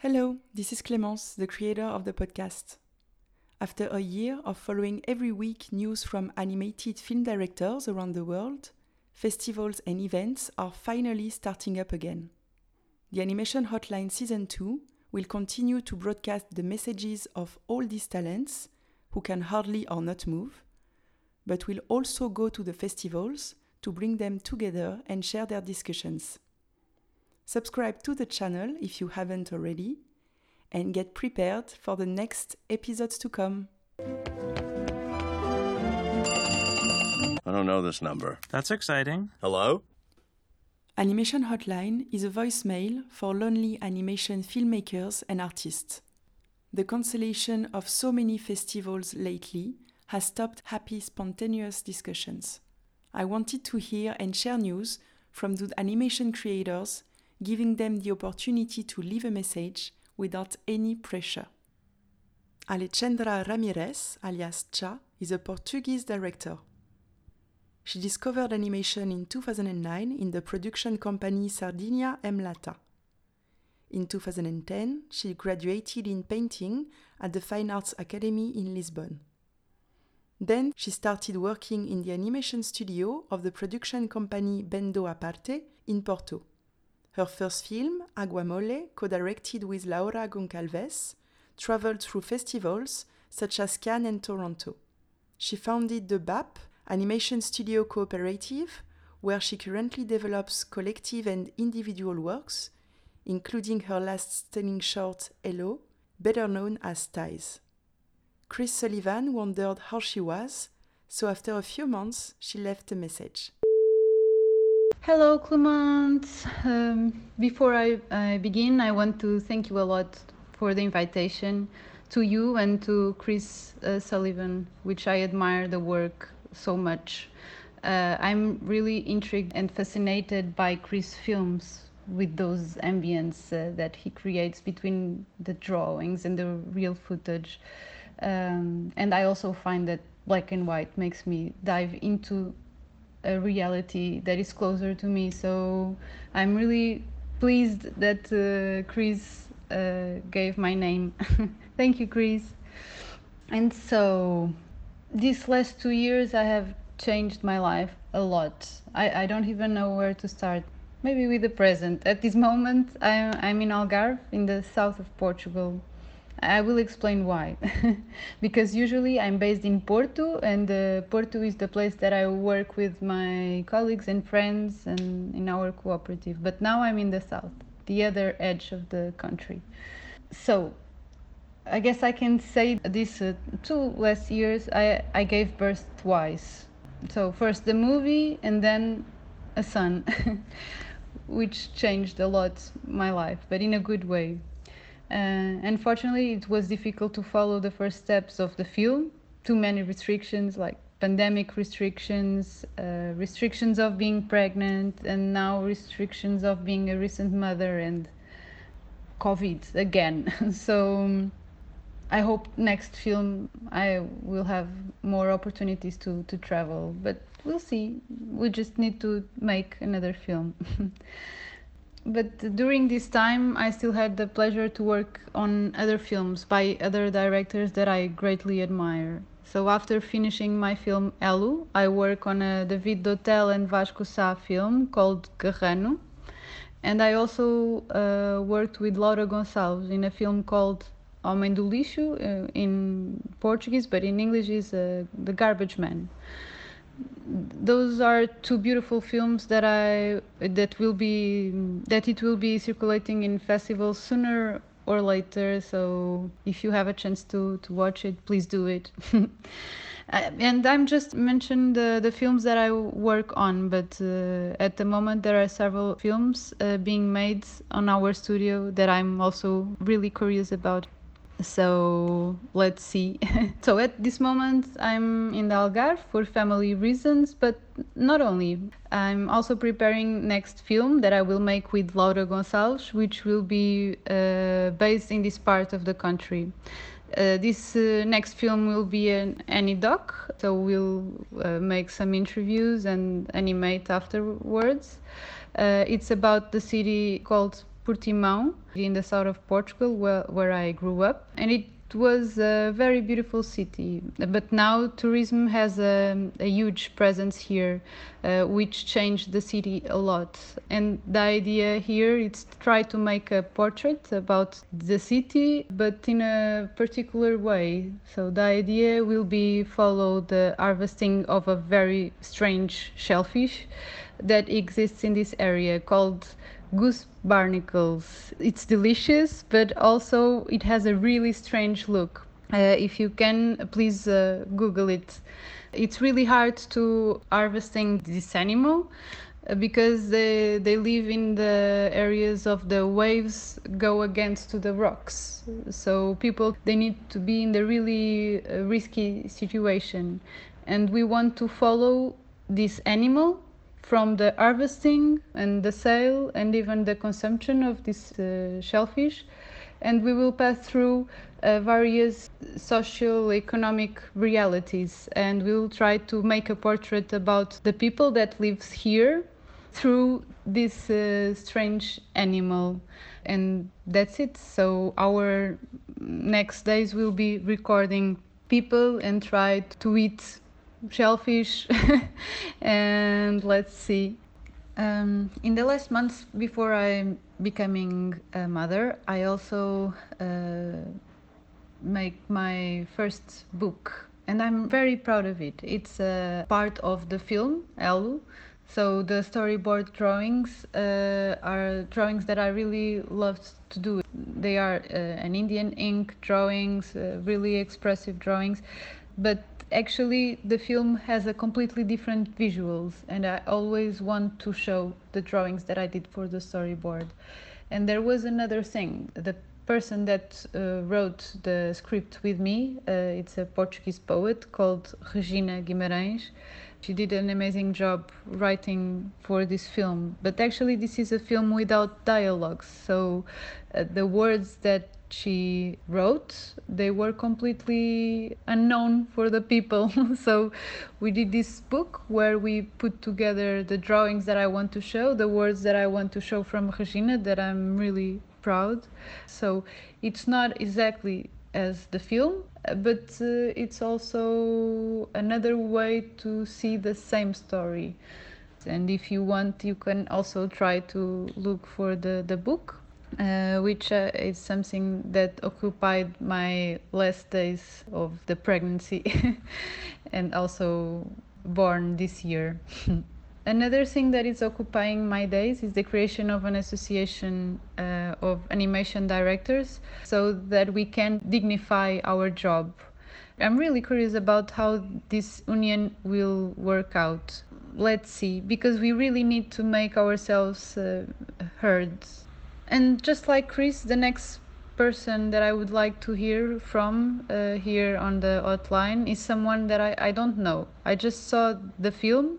Hello, this is Clémence, the creator of the podcast. After a year of following every week news from animated film directors around the world, festivals and events are finally starting up again. The Animation Hotline Season 2 will continue to broadcast the messages of all these talents who can hardly or not move, but will also go to the festivals to bring them together and share their discussions. Subscribe to the channel if you haven't already, and get prepared for the next episodes to come. I don't know this number. That's exciting. Hello? Animation Hotline is a voicemail for lonely animation filmmakers and artists. The cancellation of so many festivals lately has stopped happy, spontaneous discussions. I wanted to hear and share news from the animation creators, giving them the opportunity to leave a message without any pressure. Alexandra Ramires, alias Xá, is a Portuguese director. She discovered animation in 2009 in the production company Sardinha em Lata. In 2010, she graduated in painting at the Fine Arts Academy in Lisbon. Then she started working in the animation studio of the production company Bando à Parte in Porto. Her first film, Água Mole, co directed with Laura Goncalves, traveled through festivals such as Cannes and Toronto. She founded the BAP Animation Studio Cooperative, where she currently develops collective and individual works, including her last stunning short, Elo, better known as Ties. Chris Sullivan wondered how she was, so after a few months, she left a message. Hello, Clement. Um, before I, I begin, I want to thank you a lot for the invitation to you and to Chris uh, Sullivan, which I admire the work so much. Uh, I'm really intrigued and fascinated by Chris films with those ambience uh, that he creates between the drawings and the real footage. Um, and I also find that black and white makes me dive into a reality that is closer to me. So I'm really pleased that uh, Chris uh, gave my name. Thank you, Chris. And so these last two years, I have changed my life a lot. I, I don't even know where to start. Maybe with the present. At this moment, I'm, I'm in Algarve, in the south of Portugal. I will explain why. because usually I'm based in Porto, and uh, Porto is the place that I work with my colleagues and friends and in our cooperative. But now I'm in the south, the other edge of the country. So I guess I can say these uh, two last years I, I gave birth twice. So first the movie and then a son, which changed a lot my life, but in a good way. Uh, unfortunately, it was difficult to follow the first steps of the film. Too many restrictions, like pandemic restrictions, uh, restrictions of being pregnant, and now restrictions of being a recent mother and COVID again. so um, I hope next film I will have more opportunities to, to travel, but we'll see. We just need to make another film. but during this time i still had the pleasure to work on other films by other directors that i greatly admire. So after finishing my film elo i work on a david doutel and vasco sá film called garrano and i also uh, worked with laura gonçalves in a film called homem do lixo uh, in portuguese but in english is uh, the garbage man those are two beautiful films that I that will be that it will be circulating in festivals sooner or later. So if you have a chance to to watch it, please do it. Uh, and I'm just mentioning the, the films that I work on, but uh, at the moment there are several films uh, being made on our studio that I'm also really curious about so let's see. So at this moment i'm in the algarve for family reasons but not only. I'm also preparing next film that i will make with laura gonçalves which will be uh, based in this part of the country. Uh, this uh, next film will be an AniDoc, so we'll uh, make some interviews and animate afterwards. Uh, it's about the city called Portimão in the south of Portugal, where, where I grew up, and it was a very beautiful city. But now tourism has a, a huge presence here, uh, which changed the city a lot. And the idea here is to try to make a portrait about the city, but in a particular way. So the idea will be follow the harvesting of a very strange shellfish that exists in this area called goose barnacles. It's delicious, but also it has a really strange look. Uh, if you can, please uh, Google it. It's really hard to harvesting this animal uh, because they, they live in the areas of the waves go against to the rocks so people they need to be in the really uh, risky situation and we want to follow this animal from the harvesting and the sale and even the consumption of this uh, shellfish. And we will pass through uh, various social economic realities. And we will try to make a portrait about the people that lives here through this uh, strange animal. And that's it. So our next days will be recording people and try to eat shellfish and let's see. Um, in the last months before i'm becoming a mother i also uh, make my first book and i'm very proud of it. It's a part of the film elo so the storyboard drawings uh, are drawings that i really loved to do. They are uh, an indian ink drawings uh, really expressive drawings but actually the film has a completely different visuals and i always want to show the drawings that i did for the storyboard. And there was another thing the person that uh, wrote the script with me uh, it's a portuguese poet called regina guimarães. She did an amazing job writing for this film but actually this is a film without dialogues. So uh, the words that she wrote they were completely unknown for the people. So we did this book where we put together the drawings that i want to show the words that i want to show from regina that i'm really proud. So it's not exactly as the film but uh, it's also another way to see the same story. And if you want you can also try to look for the the book uh, which uh, is something that occupied my last days of the pregnancy and also born this year. Another thing that is occupying my days is the creation of an association uh, of animation directors so that we can dignify our job. I'm really curious about how this union will work out. Let's see, because we really need to make ourselves uh, heard and just like Chris, the next person that I would like to hear from uh, here on the hotline is someone that I, I don't know. I just saw the film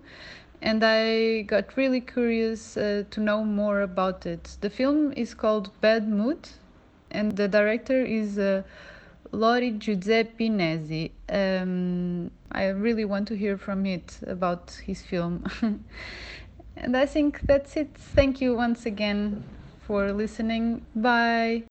and I got really curious uh, to know more about it. The film is called Bad Mood and the director is uh, Lori Giuseppe. Um, I really want to hear from it about his film. and I think that's it. Thank you once again for listening. Bye.